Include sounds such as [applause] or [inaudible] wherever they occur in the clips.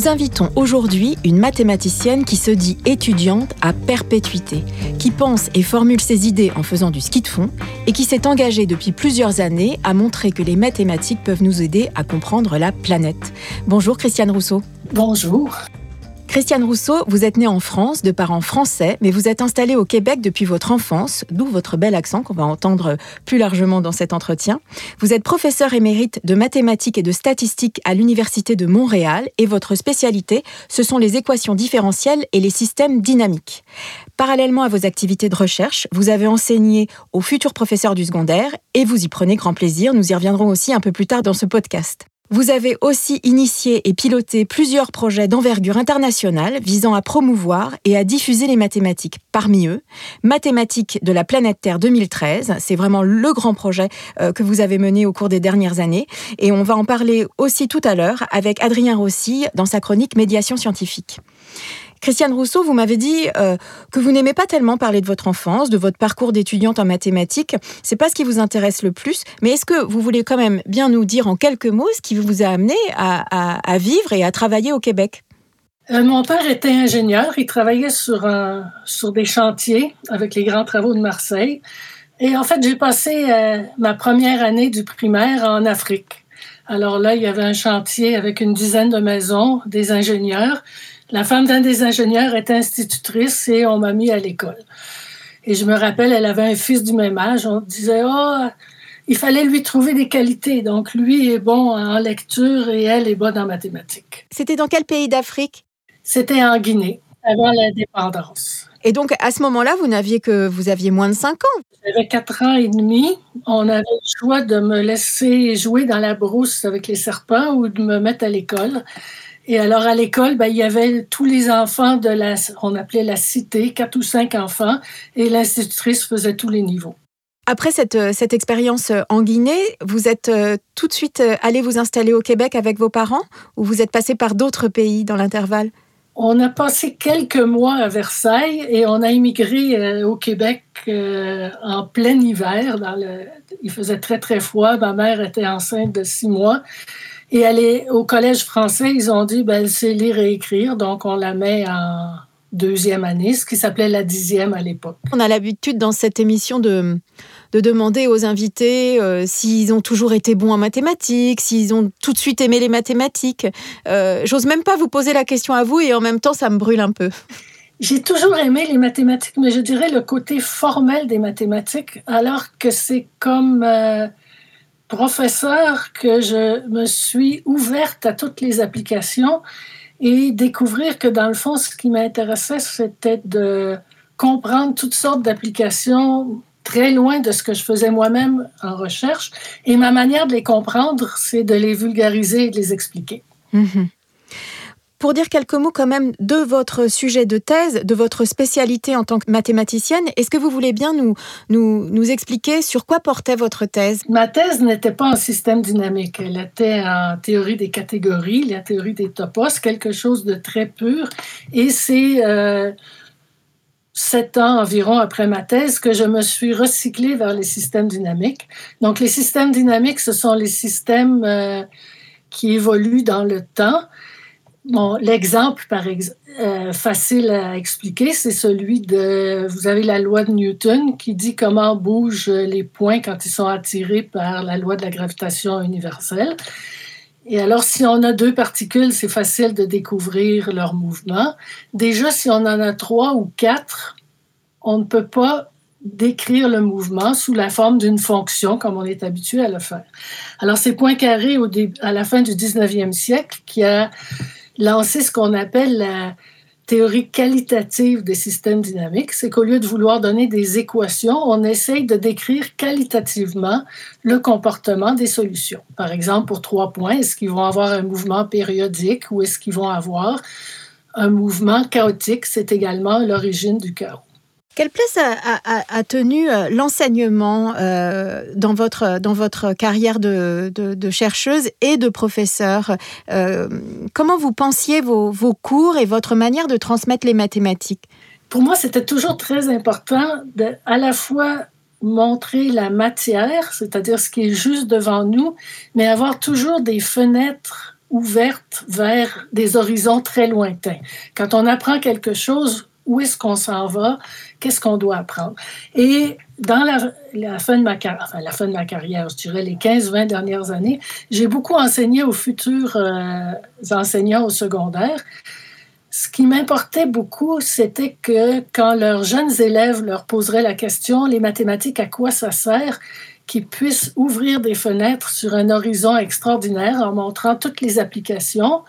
Nous invitons aujourd'hui une mathématicienne qui se dit étudiante à perpétuité, qui pense et formule ses idées en faisant du ski de fond et qui s'est engagée depuis plusieurs années à montrer que les mathématiques peuvent nous aider à comprendre la planète. Bonjour Christiane Rousseau. Bonjour. Christiane Rousseau, vous êtes née en France, de parents français, mais vous êtes installée au Québec depuis votre enfance, d'où votre bel accent qu'on va entendre plus largement dans cet entretien. Vous êtes professeur émérite de mathématiques et de statistiques à l'Université de Montréal et votre spécialité, ce sont les équations différentielles et les systèmes dynamiques. Parallèlement à vos activités de recherche, vous avez enseigné aux futurs professeurs du secondaire et vous y prenez grand plaisir. Nous y reviendrons aussi un peu plus tard dans ce podcast. Vous avez aussi initié et piloté plusieurs projets d'envergure internationale visant à promouvoir et à diffuser les mathématiques. Parmi eux, Mathématiques de la planète Terre 2013, c'est vraiment le grand projet euh, que vous avez mené au cours des dernières années. Et on va en parler aussi tout à l'heure avec Adrien Rossi dans sa chronique Médiation scientifique. Christiane Rousseau, vous m'avez dit euh, que vous n'aimez pas tellement parler de votre enfance, de votre parcours d'étudiante en mathématiques. C'est pas ce qui vous intéresse le plus. Mais est-ce que vous voulez quand même bien nous dire en quelques mots ce qui vous a amené à, vivre et à travailler au Québec? Euh, mon père était ingénieur. Il travaillait sur, des chantiers avec les grands travaux de Marseille. Et en fait, j'ai passé euh, ma première année du primaire en Afrique. Alors là, il y avait un chantier avec une dizaine de maisons, des ingénieurs. La femme d'un des ingénieurs était institutrice et on m'a mis à l'école. Et je me rappelle, elle avait un fils du même âge. On disait, oh, il fallait lui trouver des qualités. Donc, lui est bon en lecture et elle est bonne en mathématiques. C'était dans quel pays d'Afrique? C'était en Guinée, avant l'indépendance. Et donc, à ce moment-là, vous n'aviez que vous aviez moins de 5 ans? J'avais 4 ans et demi. On avait le choix de me laisser jouer dans la brousse avec les serpents ou de me mettre à l'école. Et alors, à l'école, ben, il y avait tous les enfants de la, on appelait la cité, quatre ou cinq enfants, et l'institutrice faisait tous les niveaux. Après cette, euh, cette expérience euh, en Guinée, vous êtes euh, tout de suite allé vous installer au Québec avec vos parents ou vous êtes passé par d'autres pays dans l'intervalle? On a passé quelques mois à Versailles et on a immigré au Québec en plein hiver. Dans le... Il faisait très, très froid. Ma mère était enceinte de six mois. Et elle est au collège français, ils ont dit, ben, c'est lire et écrire, donc on la met en deuxième année, ce qui s'appelait la dixième à l'époque. On a l'habitude dans cette émission de, de demander aux invités euh, s'ils ont toujours été bons en mathématiques, s'ils ont tout de suite aimé les mathématiques. Euh, J'ose même pas vous poser la question à vous et en même temps, ça me brûle un peu. J'ai toujours aimé les mathématiques, mais je dirais le côté formel des mathématiques, alors que c'est comme... Euh, professeur que je me suis ouverte à toutes les applications et découvrir que dans le fond, ce qui m'intéressait, c'était de comprendre toutes sortes d'applications très loin de ce que je faisais moi-même en recherche. Et ma manière de les comprendre, c'est de les vulgariser et de les expliquer. Mm-hmm pour dire quelques mots quand même de votre sujet de thèse, de votre spécialité en tant que mathématicienne. Est-ce que vous voulez bien nous, expliquer sur quoi portait votre thèse? Ma thèse n'était pas en système dynamique, elle était en théorie des catégories, la théorie des topos, quelque chose de très pur. Et c'est euh, sept ans environ après ma thèse que je me suis recyclée vers les systèmes dynamiques. Donc les systèmes dynamiques, ce sont les systèmes euh, qui évoluent dans le temps L'exemple euh, facile à expliquer, c'est celui de, vous avez la loi de Newton qui dit comment bougent les points quand ils sont attirés par la loi de la gravitation universelle. Et alors, si on a deux particules, c'est facile de découvrir leur mouvement. Déjà, si on en a trois ou quatre, on ne peut pas décrire le mouvement sous la forme d'une fonction comme on est habitué à le faire. Alors, c'est Poincaré à la fin du 19e siècle qui a lancer ce qu'on appelle la théorie qualitative des systèmes dynamiques, c'est qu'au lieu de vouloir donner des équations, on essaye de décrire qualitativement le comportement des solutions. Par exemple, pour trois points, est-ce qu'ils vont avoir un mouvement périodique ou est-ce qu'ils vont avoir un mouvement chaotique? C'est également l'origine du chaos. Quelle place a, tenu euh, l'enseignement euh, dans, votre, dans votre carrière de, chercheuse et de professeur euh, Comment vous pensiez vos, cours et votre manière de transmettre les mathématiques? Pour moi, c'était toujours très important de à la fois montrer la matière, c'est-à-dire ce qui est juste devant nous, mais avoir toujours des fenêtres ouvertes vers des horizons très lointains. Quand on apprend quelque chose, où est-ce qu'on s'en va, qu'est-ce qu'on doit apprendre? Et dans la, fin de ma carrière, enfin, la fin de ma carrière, je dirais les 15-20 dernières années, j'ai beaucoup enseigné aux futurs euh, enseignants au secondaire. Ce qui m'importait beaucoup, c'était que quand leurs jeunes élèves leur poseraient la question, les mathématiques, à quoi ça sert, qu'ils puissent ouvrir des fenêtres sur un horizon extraordinaire en montrant toutes les applications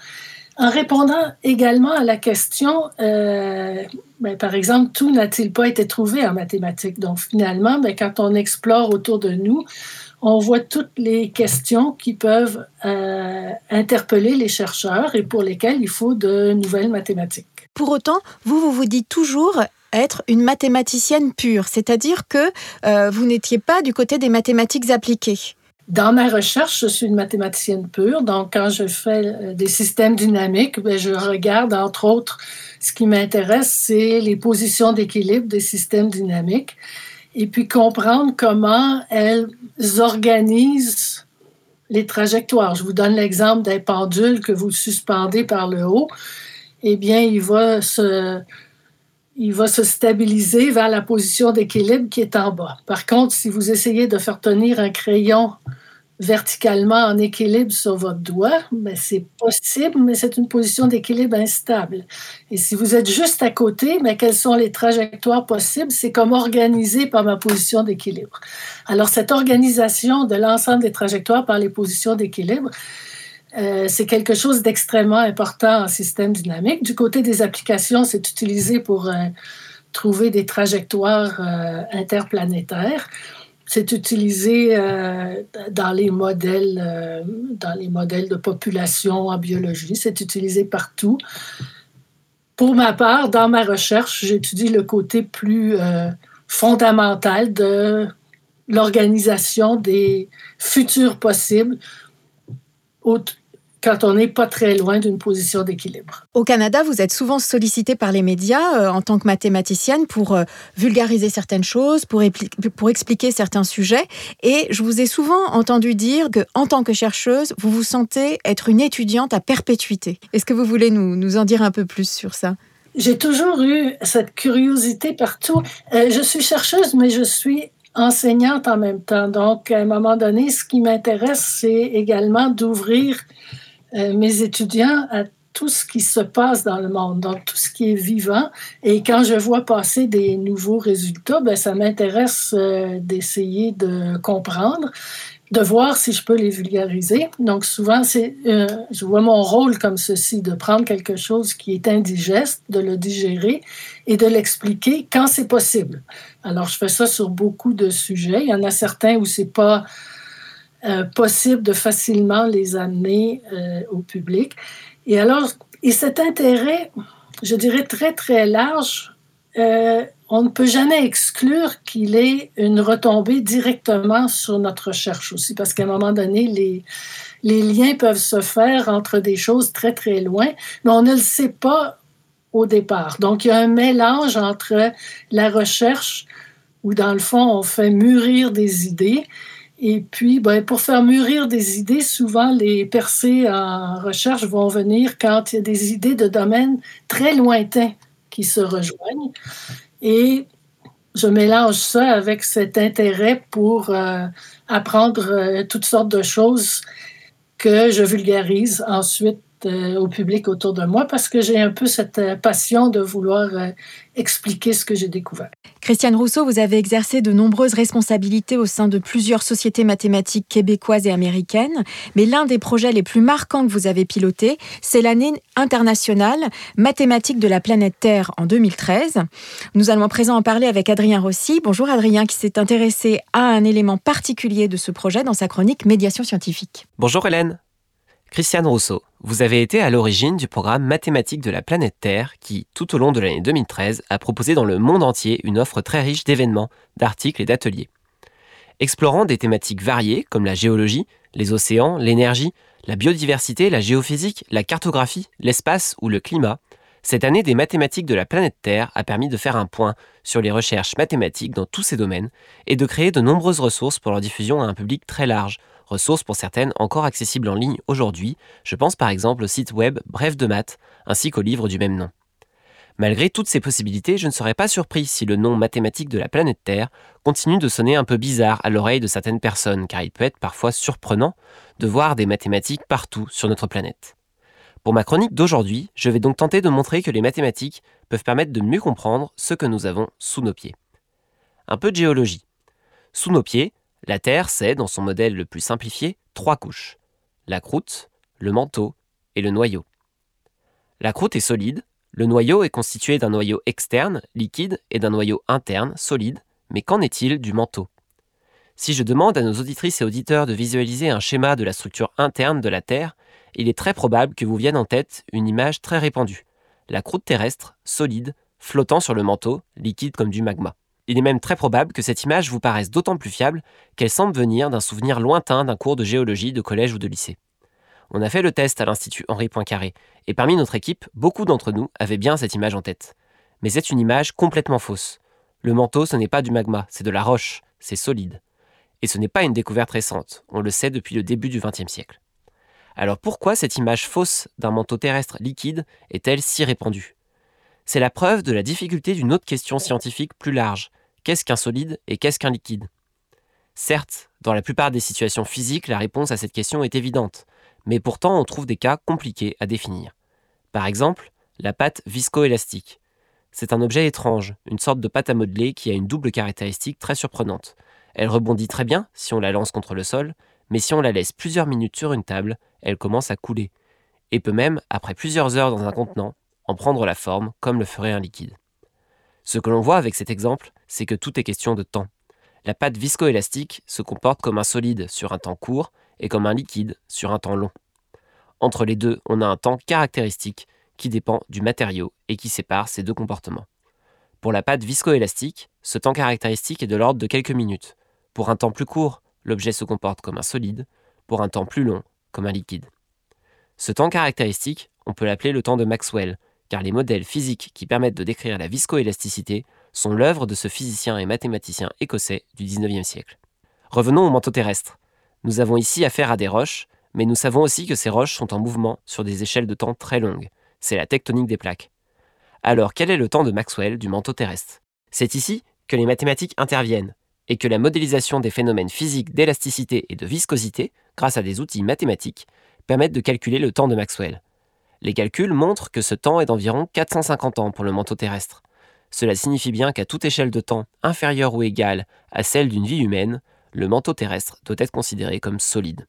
en répondant également à la question, euh, ben, par exemple, tout n'a-t-il pas été trouvé en mathématiques? Donc finalement, ben, quand on explore autour de nous, on voit toutes les questions qui peuvent euh, interpeller les chercheurs et pour lesquelles il faut de nouvelles mathématiques. Pour autant, vous, vous vous dites toujours être une mathématicienne pure, c'est-à-dire que euh, vous n'étiez pas du côté des mathématiques appliquées. Dans ma recherche, je suis une mathématicienne pure. Donc, quand je fais euh, des systèmes dynamiques, ben, je regarde, entre autres, ce qui m'intéresse, c'est les positions d'équilibre des systèmes dynamiques et puis comprendre comment elles organisent les trajectoires. Je vous donne l'exemple d'un pendule que vous suspendez par le haut. Eh bien, il va se, il va se stabiliser vers la position d'équilibre qui est en bas. Par contre, si vous essayez de faire tenir un crayon verticalement en équilibre sur votre doigt, mais c'est possible, mais c'est une position d'équilibre instable. Et si vous êtes juste à côté, mais quelles sont les trajectoires possibles? C'est comme organisé par ma position d'équilibre. Alors, cette organisation de l'ensemble des trajectoires par les positions d'équilibre, euh, c'est quelque chose d'extrêmement important en système dynamique. Du côté des applications, c'est utilisé pour euh, trouver des trajectoires euh, interplanétaires c'est utilisé dans les modèles, dans les modèles de population en biologie. C'est utilisé partout. Pour ma part, dans ma recherche, j'étudie le côté plus fondamental de l'organisation des futurs possibles quand on n'est pas très loin d'une position d'équilibre. Au Canada, vous êtes souvent sollicité par les médias euh, en tant que mathématicienne pour euh, vulgariser certaines choses, pour, pour expliquer certains sujets. Et je vous ai souvent entendu dire que, en tant que chercheuse, vous vous sentez être une étudiante à perpétuité. Est-ce que vous voulez nous, nous en dire un peu plus sur ça? J'ai toujours eu cette curiosité partout. Euh, je suis chercheuse, mais je suis enseignante en même temps. Donc, à un moment donné, ce qui m'intéresse, c'est également d'ouvrir mes étudiants à tout ce qui se passe dans le monde, donc tout ce qui est vivant. Et quand je vois passer des nouveaux résultats, ben, ça m'intéresse euh, d'essayer de comprendre, de voir si je peux les vulgariser. Donc souvent, c'est, euh, je vois mon rôle comme ceci, de prendre quelque chose qui est indigeste, de le digérer et de l'expliquer quand c'est possible. Alors je fais ça sur beaucoup de sujets. Il y en a certains où c'est pas euh, possible de facilement les amener euh, au public. Et alors, et cet intérêt, je dirais très, très large, euh, on ne peut jamais exclure qu'il ait une retombée directement sur notre recherche aussi, parce qu'à un moment donné, les, les liens peuvent se faire entre des choses très, très loin, mais on ne le sait pas au départ. Donc, il y a un mélange entre la recherche, où dans le fond, on fait mûrir des idées, et puis, ben, pour faire mûrir des idées, souvent les percées en recherche vont venir quand il y a des idées de domaines très lointains qui se rejoignent. Et je mélange ça avec cet intérêt pour euh, apprendre euh, toutes sortes de choses que je vulgarise ensuite euh, au public autour de moi parce que j'ai un peu cette euh, passion de vouloir expliquer ce que j'ai découvert. Christiane Rousseau, vous avez exercé de nombreuses responsabilités au sein de plusieurs sociétés mathématiques québécoises et américaines, mais l'un des projets les plus marquants que vous avez piloté, c'est l'année internationale mathématique de la planète Terre en 2013. Nous allons à présent en parler avec Adrien Rossi. Bonjour Adrien, qui s'est intéressé à un élément particulier de ce projet dans sa chronique Médiation scientifique. Bonjour Hélène. Christiane Rousseau, vous avez été à l'origine du programme Mathématiques de la planète Terre qui, tout au long de l'année 2013, a proposé dans le monde entier une offre très riche d'événements, d'articles et d'ateliers. Explorant des thématiques variées comme la géologie, les océans, l'énergie, la biodiversité, la géophysique, la cartographie, l'espace ou le climat, cette année des mathématiques de la planète Terre a permis de faire un point sur les recherches mathématiques dans tous ces domaines et de créer de nombreuses ressources pour leur diffusion à un public très large, ressources pour certaines encore accessibles en ligne aujourd'hui, je pense par exemple au site web Bref de maths, ainsi qu'au livre du même nom. Malgré toutes ces possibilités, je ne serais pas surpris si le nom mathématique de la planète Terre continue de sonner un peu bizarre à l'oreille de certaines personnes, car il peut être parfois surprenant de voir des mathématiques partout sur notre planète. Pour ma chronique d'aujourd'hui, je vais donc tenter de montrer que les mathématiques peuvent permettre de mieux comprendre ce que nous avons sous nos pieds. Un peu de géologie. Sous nos pieds, la Terre, c'est, dans son modèle le plus simplifié, trois couches. La croûte, le manteau et le noyau. La croûte est solide, le noyau est constitué d'un noyau externe, liquide, et d'un noyau interne, solide, mais qu'en est-il du manteau? Si je demande à nos auditrices et auditeurs de visualiser un schéma de la structure interne de la Terre, il est très probable que vous vienne en tête une image très répandue. La croûte terrestre, solide, flottant sur le manteau, liquide comme du magma. Il est même très probable que cette image vous paraisse d'autant plus fiable qu'elle semble venir d'un souvenir lointain d'un cours de géologie de collège ou de lycée. On a fait le test à l'Institut Henri Poincaré, et parmi notre équipe, beaucoup d'entre nous avaient bien cette image en tête. Mais c'est une image complètement fausse. Le manteau, ce n'est pas du magma, c'est de la roche, c'est solide. Et ce n'est pas une découverte récente, on le sait depuis le début du XXe siècle. Alors pourquoi cette image fausse d'un manteau terrestre liquide est-elle si répandue? C'est la preuve de la difficulté d'une autre question scientifique plus large. Qu'est-ce qu'un solide et qu'est-ce qu'un liquide? Certes, dans la plupart des situations physiques, la réponse à cette question est évidente, mais pourtant on trouve des cas compliqués à définir. Par exemple, la pâte viscoélastique. C'est un objet étrange, une sorte de pâte à modeler qui a une double caractéristique très surprenante. Elle rebondit très bien si on la lance contre le sol, mais si on la laisse plusieurs minutes sur une table, elle commence à couler, et peut même, après plusieurs heures dans un contenant, en prendre la forme comme le ferait un liquide. Ce que l'on voit avec cet exemple, c'est que tout est question de temps. La pâte viscoélastique se comporte comme un solide sur un temps court et comme un liquide sur un temps long. Entre les deux, on a un temps caractéristique qui dépend du matériau et qui sépare ces deux comportements. Pour la pâte viscoélastique, ce temps caractéristique est de l'ordre de quelques minutes. Pour un temps plus court, l'objet se comporte comme un solide, pour un temps plus long, comme un liquide. Ce temps caractéristique, on peut l'appeler le temps de Maxwell, car les modèles physiques qui permettent de décrire la viscoélasticité sont l'œuvre de ce physicien et mathématicien écossais du XIXe siècle. Revenons au manteau terrestre. Nous avons ici affaire à des roches, mais nous savons aussi que ces roches sont en mouvement sur des échelles de temps très longues. C'est la tectonique des plaques. Alors quel est le temps de Maxwell du manteau terrestre? C'est ici que les mathématiques interviennent et que la modélisation des phénomènes physiques d'élasticité et de viscosité, grâce à des outils mathématiques, permettent de calculer le temps de Maxwell. Les calculs montrent que ce temps est d'environ 450 ans pour le manteau terrestre. Cela signifie bien qu'à toute échelle de temps inférieure ou égale à celle d'une vie humaine, le manteau terrestre doit être considéré comme solide.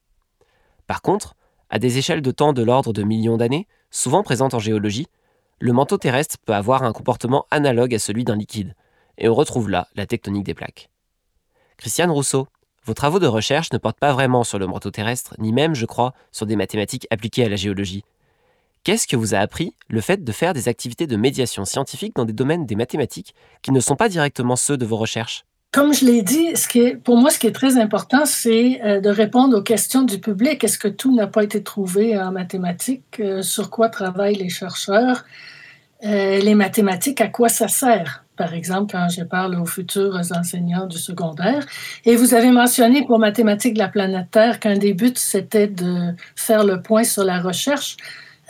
Par contre, à des échelles de temps de l'ordre de millions d'années, souvent présentes en géologie, le manteau terrestre peut avoir un comportement analogue à celui d'un liquide, et on retrouve là la tectonique des plaques. Christiane Rousseau, vos travaux de recherche ne portent pas vraiment sur le manteau terrestre, ni même, je crois, sur des mathématiques appliquées à la géologie, Qu'est-ce que vous a appris le fait de faire des activités de médiation scientifique dans des domaines des mathématiques qui ne sont pas directement ceux de vos recherches? Comme je l'ai dit, pour moi, ce qui est très important, c'est euh, de répondre aux questions du public. Est-ce que tout n'a pas été trouvé en mathématiques? Euh, sur quoi travaillent les chercheurs? Euh, les mathématiques, à quoi ça sert? Par exemple, quand je parle aux futurs enseignants du secondaire. Et vous avez mentionné pour mathématiques de la planète Terre qu'un des buts, c'était de faire le point sur la recherche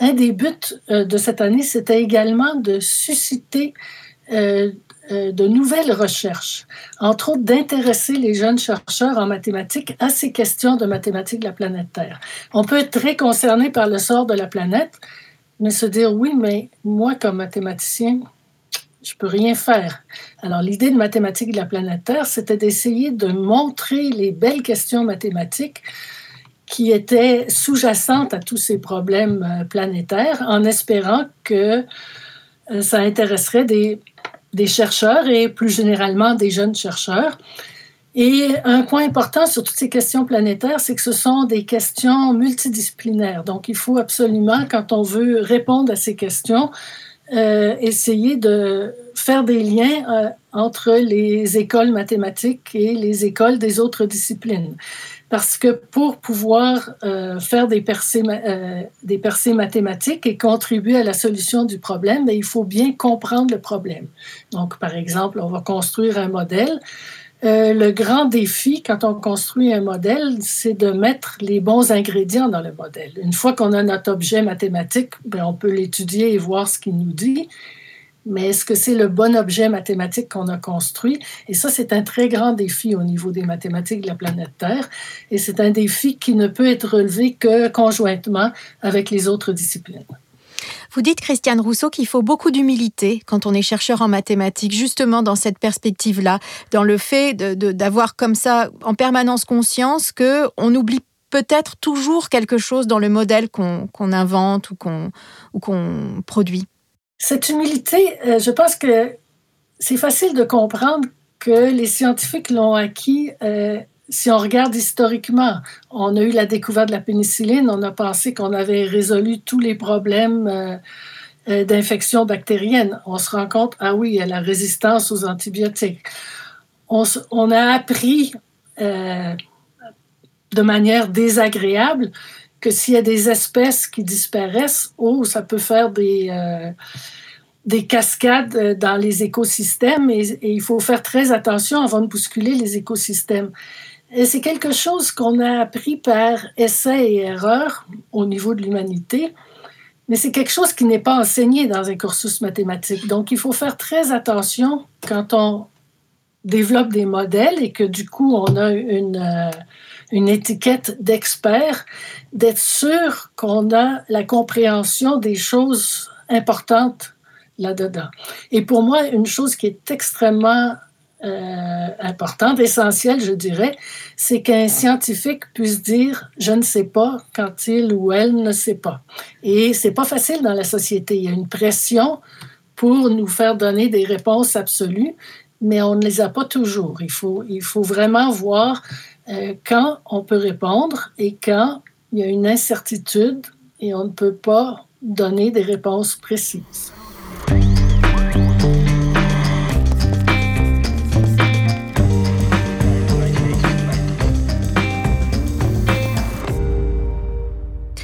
un des buts euh, de cette année, c'était également de susciter euh, de nouvelles recherches, entre autres d'intéresser les jeunes chercheurs en mathématiques à ces questions de mathématiques de la planète Terre. On peut être très concerné par le sort de la planète, mais se dire oui, mais moi comme mathématicien, je peux rien faire. Alors l'idée de mathématiques de la planète Terre, c'était d'essayer de montrer les belles questions mathématiques qui étaient sous-jacentes à tous ces problèmes euh, planétaires, en espérant que euh, ça intéresserait des, des chercheurs et plus généralement des jeunes chercheurs. Et un point important sur toutes ces questions planétaires, c'est que ce sont des questions multidisciplinaires. Donc, il faut absolument, quand on veut répondre à ces questions, euh, essayer de faire des liens euh, entre les écoles mathématiques et les écoles des autres disciplines. Parce que pour pouvoir euh, faire des percées, des percées mathématiques et contribuer à la solution du problème, ben, il faut bien comprendre le problème. Donc, par exemple, on va construire un modèle. Euh, le grand défi quand on construit un modèle, c'est de mettre les bons ingrédients dans le modèle. Une fois qu'on a notre objet mathématique, ben, on peut l'étudier et voir ce qu'il nous dit. Mais est-ce que c'est le bon objet mathématique qu'on a construit? Et ça, c'est un très grand défi au niveau des mathématiques de la planète Terre. Et c'est un défi qui ne peut être relevé que conjointement avec les autres disciplines. Vous dites, Christiane Rousseau, qu'il faut beaucoup d'humilité quand on est chercheur en mathématiques, justement dans cette perspective-là, dans le fait d'avoir comme ça en permanence conscience que on oublie peut-être toujours quelque chose dans le modèle qu'on invente ou qu'on produit. Cette humilité, euh, je pense que c'est facile de comprendre que les scientifiques l'ont acquis euh, si on regarde historiquement, on a eu la découverte de la pénicilline, on a pensé qu'on avait résolu tous les problèmes euh, euh, d'infection bactérienne. On se rend compte, ah oui, il y a la résistance aux antibiotiques. On, a appris euh, de manière désagréable que s'il y a des espèces qui disparaissent, oh, ça peut faire des, des cascades dans les écosystèmes et, et, il faut faire très attention avant de bousculer les écosystèmes c'est quelque chose qu'on a appris par essai et erreur au niveau de l'humanité, mais c'est quelque chose qui n'est pas enseigné dans un cursus mathématique. Donc, il faut faire très attention quand on développe des modèles et que du coup, on a une, euh, une étiquette d'expert, d'être sûr qu'on a la compréhension des choses importantes là-dedans. Et pour moi, une chose qui est extrêmement euh, importante, essentielle, je dirais, c'est qu'un scientifique puisse dire je ne sais pas quand il ou elle ne sait pas. Et c'est pas facile dans la société. Il y a une pression pour nous faire donner des réponses absolues, mais on ne les a pas toujours. Il faut, il faut vraiment voir euh, quand on peut répondre et quand il y a une incertitude et on ne peut pas donner des réponses précises.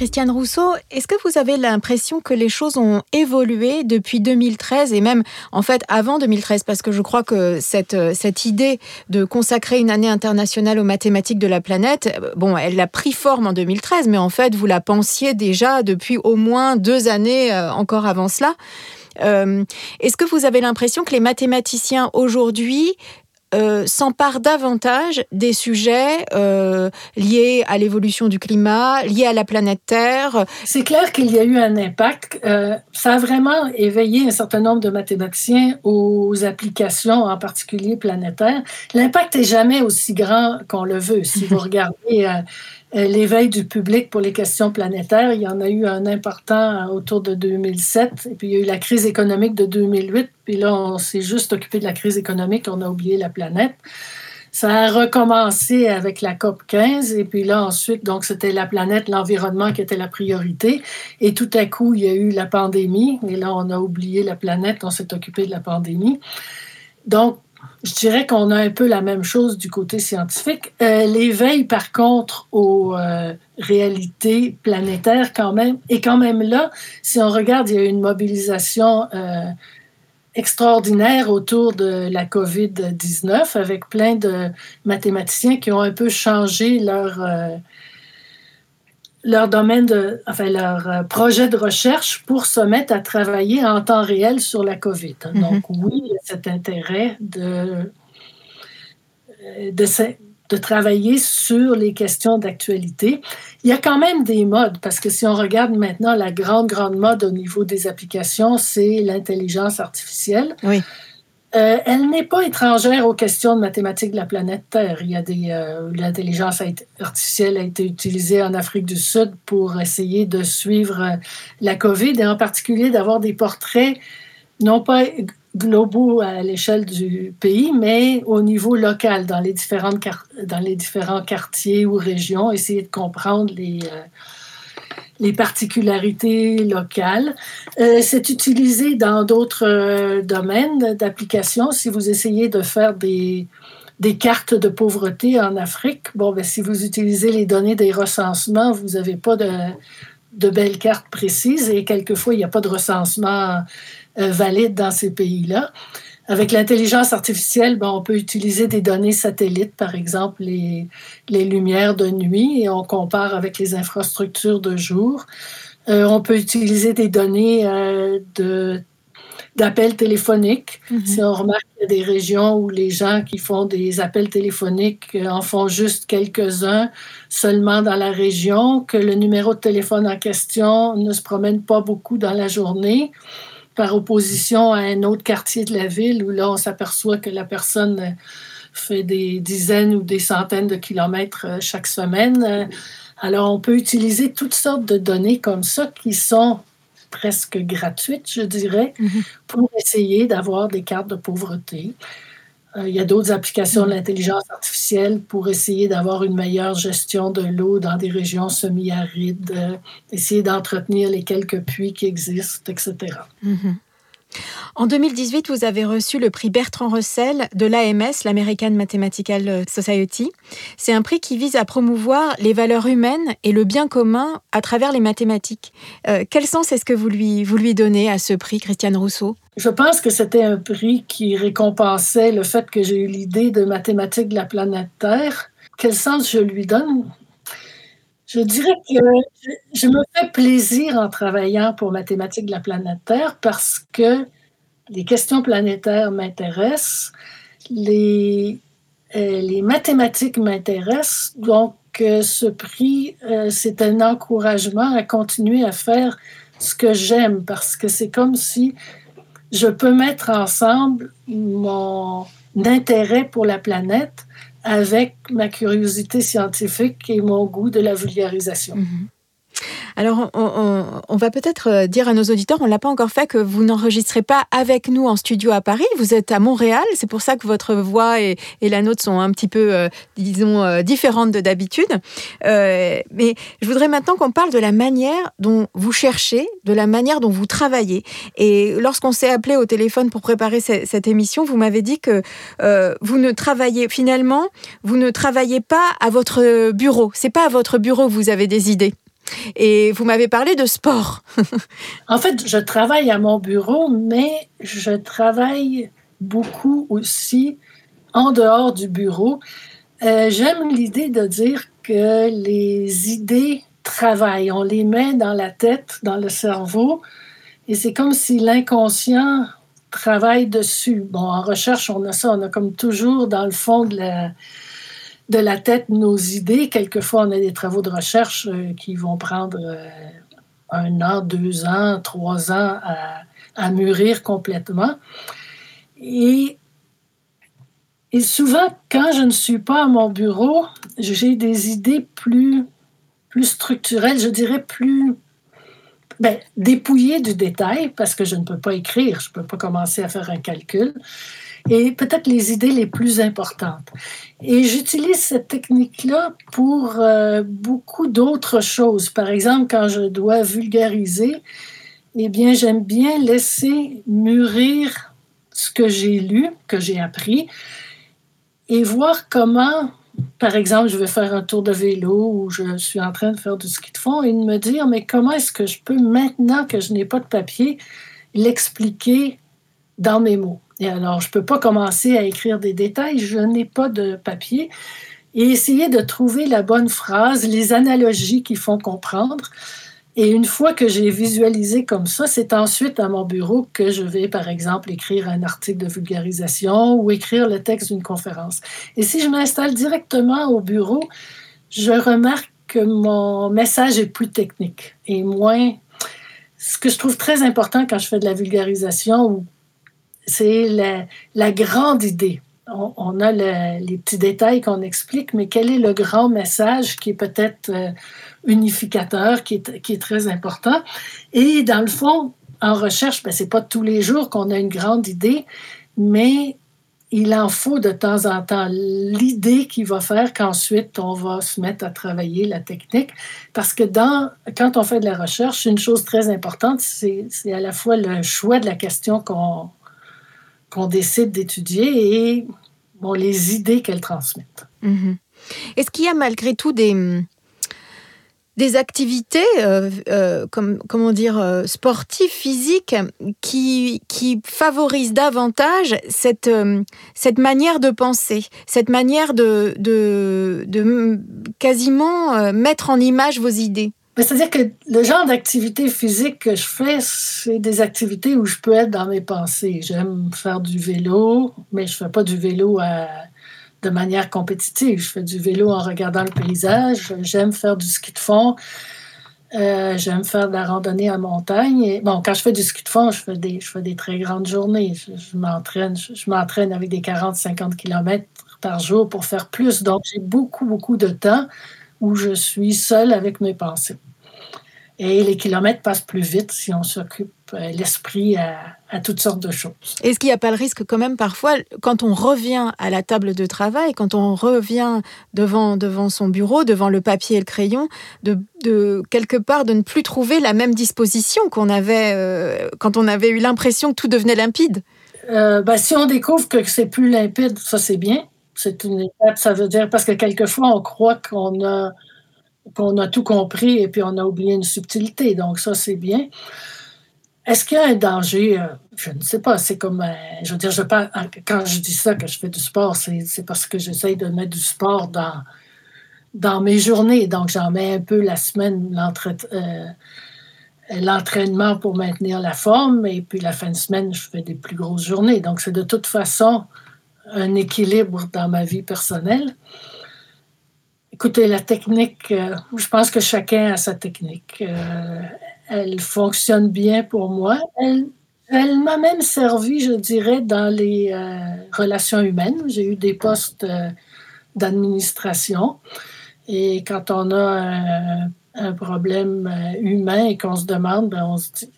Christiane Rousseau, est-ce que vous avez l'impression que les choses ont évolué depuis 2013 et même en fait avant 2013 Parce que je crois que cette, cette idée de consacrer une année internationale aux mathématiques de la planète, bon, elle a pris forme en 2013, mais en fait, vous la pensiez déjà depuis au moins deux années euh, encore avant cela. Euh, est-ce que vous avez l'impression que les mathématiciens aujourd'hui euh, s'empare davantage des sujets euh, liés à l'évolution du climat, liés à la planète Terre. C'est clair qu'il y a eu un impact. Euh, ça a vraiment éveillé un certain nombre de mathématiciens aux applications, en particulier planétaires. L'impact est jamais aussi grand qu'on le veut. Si vous [laughs] regardez l'éveil du public pour les questions planétaires. Il y en a eu un important autour de 2007, et puis il y a eu la crise économique de 2008, puis là, on s'est juste occupé de la crise économique, on a oublié la planète. Ça a recommencé avec la COP 15 et puis là ensuite, donc c'était la planète, l'environnement qui était la priorité. Et tout à coup, il y a eu la pandémie et là, on a oublié la planète, on s'est occupé de la pandémie. Donc, je dirais qu'on a un peu la même chose du côté scientifique. Euh, l'éveil, par contre, aux euh, réalités planétaires, quand même, et quand même là, si on regarde, il y a eu une mobilisation euh, extraordinaire autour de la COVID-19 avec plein de mathématiciens qui ont un peu changé leur leur domaine de, enfin, leur euh, projet de recherche pour se mettre à travailler en temps réel sur la COVID. Mm-hmm. Donc, oui, il y a cet intérêt de, de, de travailler sur les questions d'actualité. Il y a quand même des modes, parce que si on regarde maintenant la grande, grande mode au niveau des applications, c'est l'intelligence artificielle. Oui. Euh, elle n'est pas étrangère aux questions de mathématiques de la planète Terre. Il y a des euh, l'intelligence artificielle a été utilisée en Afrique du Sud pour essayer de suivre euh, la COVID et en particulier d'avoir des portraits non pas globaux à l'échelle du pays, mais au niveau local dans les différentes dans les différents quartiers ou régions, essayer de comprendre les les particularités locales. Euh, c'est utilisé dans d'autres euh, domaines d'application. Si vous essayez de faire des, des cartes de pauvreté en Afrique, bon, ben, si vous utilisez les données des recensements, vous n'avez pas de, de belles cartes précises et quelquefois, il n'y a pas de recensement euh, valide dans ces pays-là. Avec l'intelligence artificielle, ben, on peut utiliser des données satellites, par exemple les, les, lumières de nuit, et on compare avec les infrastructures de jour. Euh, on peut utiliser des données euh, de d'appels téléphoniques. Mm-hmm. Si on remarque qu'il y a des régions où les gens qui font des appels téléphoniques euh, en font juste quelques-uns seulement dans la région, que le numéro de téléphone en question ne se promène pas beaucoup dans la journée, par opposition à un autre quartier de la ville où là, on s'aperçoit que la personne fait des dizaines ou des centaines de kilomètres euh, chaque semaine. Euh, alors, on peut utiliser toutes sortes de données comme ça qui sont presque gratuites, je dirais, mm-hmm. pour essayer d'avoir des cartes de pauvreté. Euh, il y a d'autres applications de l'intelligence artificielle pour essayer d'avoir une meilleure gestion de l'eau dans des régions semi-arides, euh, essayer d'entretenir les quelques puits qui existent, etc. En 2018, vous avez reçu le prix Bertrand Russell de l'AMS, l'American Mathematical Society. C'est un prix qui vise à promouvoir les valeurs humaines et le bien commun à travers les mathématiques. Euh, quel sens est-ce que vous lui, vous lui donnez à ce prix, Christiane Rousseau? Je pense que c'était un prix qui récompensait le fait que j'ai eu l'idée de mathématiques de la planète Terre. Quel sens je lui donne? Je dirais que je me fais plaisir en travaillant pour Mathématiques de la planète Terre parce que les questions planétaires m'intéressent, les, euh, les mathématiques m'intéressent, donc euh, ce prix, euh, c'est un encouragement à continuer à faire ce que j'aime parce que c'est comme si je peux mettre ensemble mon intérêt pour la planète avec ma curiosité scientifique et mon goût de la vulgarisation. Mhm. Alors, on, va peut-être euh, dire à nos auditeurs, on ne l'a pas encore fait, que vous n'enregistrez pas avec nous en studio à Paris. Vous êtes à Montréal. C'est pour ça que votre voix et, la nôtre sont un petit peu, euh, disons, euh, différentes de d'habitude. mais je voudrais maintenant qu'on parle de la manière dont vous cherchez, de la manière dont vous travaillez. Et lorsqu'on s'est appelé au téléphone pour préparer cette, émission, vous m'avez dit que vous ne travaillez, finalement, vous ne travaillez pas à votre bureau. C'est pas à votre bureau que vous avez des idées. Et vous m'avez parlé de sport. en fait, je travaille à mon bureau, mais je travaille beaucoup aussi en dehors du bureau. Euh, j'aime l'idée de dire que les idées travaillent. On les met dans la tête, dans le cerveau, et c'est comme si l'inconscient travaille dessus. Bon, en recherche, on a ça, on a comme toujours dans le fond de la, de la tête nos idées. Quelquefois, on a des travaux de recherche euh, qui vont prendre euh, un an, deux ans, trois ans à, mûrir complètement. Et, et, souvent, quand je ne suis pas à mon bureau, j'ai des idées plus, plus structurelles, je dirais plus ben, dépouillées du détail, parce que je ne peux pas écrire, je ne peux pas commencer à faire un calcul et peut-être les idées les plus importantes. Et j'utilise cette technique-là pour euh, beaucoup d'autres choses. Par exemple, quand je dois vulgariser, eh bien, j'aime bien laisser mûrir ce que j'ai lu, que j'ai appris, et voir comment, par exemple, je vais faire un tour de vélo ou je suis en train de faire du ski de fond et de me dire, mais comment est-ce que je peux, maintenant que je n'ai pas de papier, l'expliquer dans mes mots? Et alors, je ne peux pas commencer à écrire des détails, je n'ai pas de papier. et essayer de trouver la bonne phrase, les analogies qui font comprendre. Et une fois que j'ai visualisé comme ça, c'est ensuite à mon bureau que je vais, par exemple, écrire un article de vulgarisation ou écrire le texte d'une conférence. Et si je m'installe directement au bureau, je remarque que mon message est plus technique et moins... Ce que je trouve très important quand je fais de la vulgarisation, c'est la, grande idée on, a les petits détails qu'on explique, mais quel est le grand message qui est peut-être euh, unificateur, qui est, très important? Et dans le fond, en recherche, ben, ce n'est pas tous les jours qu'on a une grande idée, mais il en faut de temps en temps l'idée qui va faire qu'ensuite on va se mettre à travailler la technique. Parce que dans, quand on fait de la recherche, une chose très importante, c'est à la fois le choix de la question qu'on qu'on décide d'étudier et bon, les idées qu'elles transmettent. Mhm. Est-ce qu'il y a malgré tout des, des activités, euh, euh, comme, comment dire, euh, sportives, physiques, qui, qui favorisent davantage cette, cette manière de penser, cette manière de, de, de quasiment mettre en image vos idées? C'est-à-dire que le genre d'activité physique que je fais, c'est des activités où je peux être dans mes pensées. J'aime faire du vélo, mais je ne fais pas du vélo de manière compétitive. Je fais du vélo en regardant le paysage. J'aime faire du ski de fond. Euh, j'aime faire de la randonnée en montagne. bon, quand je fais du ski de fond, je fais des, je fais des très grandes journées. Je, m'entraîne, je m'entraîne avec des 40-50 km par jour pour faire plus. Donc, j'ai beaucoup, beaucoup de temps où je suis seule avec mes pensées. Et les kilomètres passent plus vite si on s'occupe euh, l'esprit à, toutes sortes de choses. Est-ce qu'il n'y a pas le risque quand même parfois, quand on revient à la table de travail, quand on revient devant, devant son bureau, devant le papier et le crayon, de, de quelque part de ne plus trouver la même disposition qu'on avait euh, quand on avait eu l'impression que tout devenait limpide euh, ben, Si on découvre que c'est plus limpide, ça c'est bien. C'est une étape, ça veut dire, parce que quelquefois on croit qu'on a a tout compris et puis on a oublié une subtilité. Donc ça, c'est bien. Est-ce qu'il y a un danger? Euh, je ne sais pas. C'est comme, euh, je veux dire, je pas quand je dis ça, que je fais du sport, c'est parce que j'essaye de mettre du sport dans, dans mes journées. Donc j'en mets un peu la semaine, euh, l'entraînement pour maintenir la forme et puis la fin de semaine, je fais des plus grosses journées. Donc c'est de toute façon un équilibre dans ma vie personnelle. Écoutez, la technique, euh, je pense que chacun a sa technique. Euh, elle fonctionne bien pour moi. Elle, m'a même servi, je dirais, dans les euh, relations humaines. J'ai eu des postes d'administration. Et quand on a un, problème humain et qu'on se demande, ben, on se dit,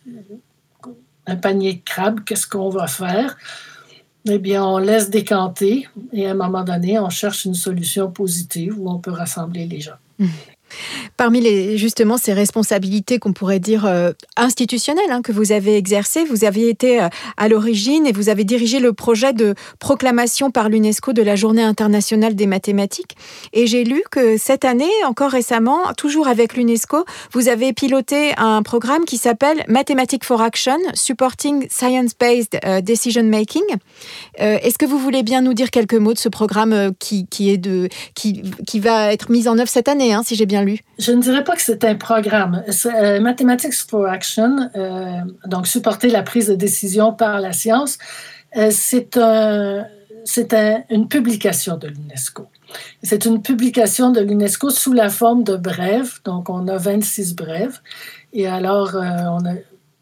un panier de crabes, qu'est-ce qu'on va faire? Eh bien, on laisse décanter et à un moment donné, on cherche une solution positive où on peut rassembler les gens. Mmh. Parmi justement ces responsabilités qu'on pourrait dire euh, institutionnelles hein, que vous avez exercées, vous aviez été euh, à l'origine et vous avez dirigé le projet de proclamation par l'UNESCO de la Journée internationale des mathématiques. Et j'ai lu que cette année, encore récemment, toujours avec l'UNESCO, vous avez piloté un programme qui s'appelle Mathematics for Action, Supporting Science-Based euh, Decision Making. Est-ce que vous voulez bien nous dire quelques mots de ce programme qui, qui, est de, qui, qui va être mis en œuvre cette année, hein, si j'ai bien je ne dirais pas que c'est un programme. Euh, Mathematics for Action, euh, donc supporter la prise de décision par la science, euh, c'est un, une publication de l'UNESCO. C'est une publication de l'UNESCO sous la forme de brèves. Donc, on a 26 brèves. Et alors, on, a,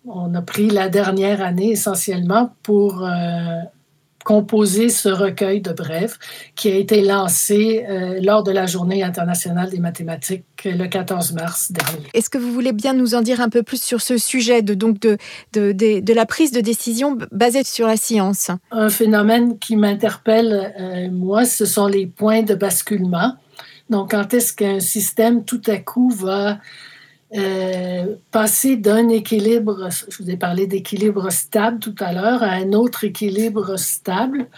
on, a, pris la dernière année essentiellement pour composer ce recueil de brèves qui a été lancé euh, lors de la Journée internationale des mathématiques le 14 mars dernier. Est-ce que vous voulez bien nous en dire un peu plus sur ce sujet de, donc de, de, de, la prise de décision basée sur la science? Un phénomène qui m'interpelle, euh, moi, ce sont les points de basculement. Donc, quand est-ce qu'un système tout à coup va euh, passer d'un équilibre, je vous ai parlé d'équilibre stable tout à l'heure, à un autre équilibre stable.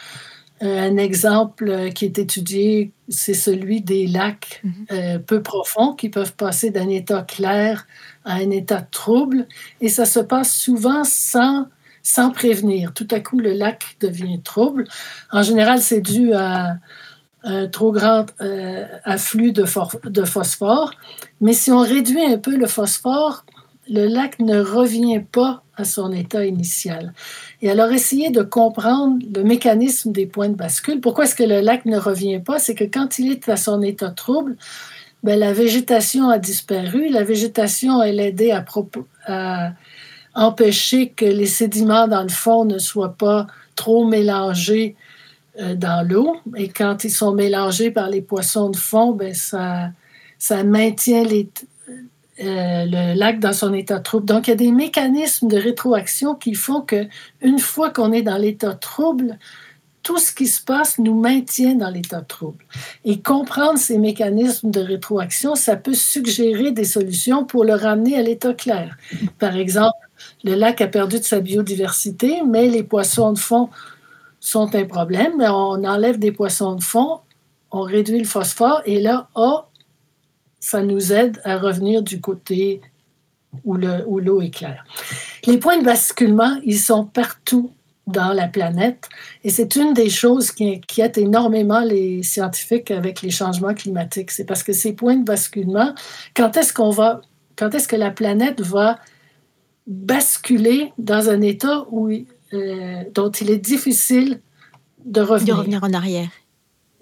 Euh, un exemple qui est étudié, c'est celui des lacs mhm. euh, peu profonds qui peuvent passer d'un état clair à un état trouble. Et ça se passe souvent sans, sans prévenir. Tout à coup, le lac devient trouble. En général, c'est dû à un trop grand euh, afflux de, phosphore. Mais si on réduit un peu le phosphore, le lac ne revient pas à son état initial. Et alors, essayer de comprendre le mécanisme des points de bascule. Pourquoi est-ce que le lac ne revient pas? C'est que quand il est à son état trouble, ben, la végétation a disparu. La végétation, elle aidé à, à empêcher que les sédiments dans le fond ne soient pas trop mélangés dans l'eau. Et quand ils sont mélangés par les poissons de fond, ben ça, maintient euh, le lac dans son état trouble. Donc, il y a des mécanismes de rétroaction qui font que une fois qu'on est dans l'état trouble, tout ce qui se passe nous maintient dans l'état trouble. Et comprendre ces mécanismes de rétroaction, ça peut suggérer des solutions pour le ramener à l'état clair. Par exemple, le lac a perdu de sa biodiversité, mais les poissons de fond sont un problème. On enlève des poissons de fond, on réduit le phosphore et là, oh, ça nous aide à revenir du côté où l'eau est claire. Les points de basculement, ils sont partout dans la planète et c'est une des choses qui inquiète énormément les scientifiques avec les changements climatiques. C'est parce que ces points de basculement, quand est-ce qu'on va, quand est-ce que la planète va basculer dans un état où euh, dont il est difficile de revenir. De revenir en arrière.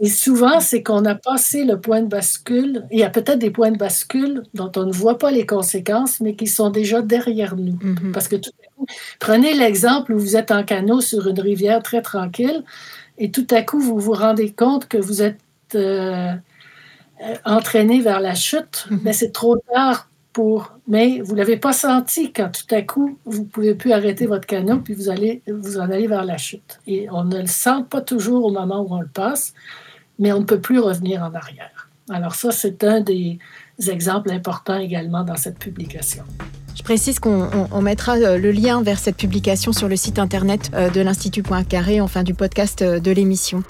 Et souvent, c'est qu'on a passé le point de bascule. Il y a peut-être des points de bascule dont on ne voit pas les conséquences, mais qui sont déjà derrière nous. Mm-hmm. Parce que tout à coup, prenez l'exemple où vous êtes en canot sur une rivière très tranquille, et tout à coup, vous vous rendez compte que vous êtes euh, euh, entraîné vers la chute, mm-hmm. mais c'est trop tard mais vous l'avez pas senti quand tout à coup vous pouvez plus arrêter votre canot puis vous allez vous en allez vers la chute. Et on ne le sent pas toujours au moment où on le passe, mais on ne peut plus revenir en arrière. Alors ça, c'est un des exemples importants également dans cette publication. Je précise qu'on mettra euh, le lien vers cette publication sur le site internet euh, de l'Institut Poincaré en fin du podcast euh, de l'émission.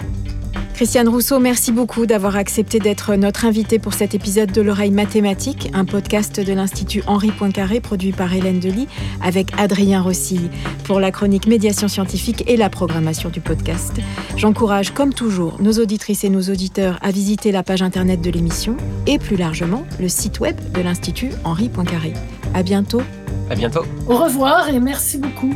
Christiane Rousseau, merci beaucoup d'avoir accepté d'être notre invitée pour cet épisode de l'oreille mathématique, un podcast de l'Institut Henri Poincaré produit par Hélène Delis avec Adrien Rossi pour la chronique médiation scientifique et la programmation du podcast. J'encourage comme toujours nos auditrices et nos auditeurs à visiter la page internet de l'émission et plus largement le site web de l'Institut Henri Poincaré. À bientôt. À bientôt. Au revoir et merci beaucoup.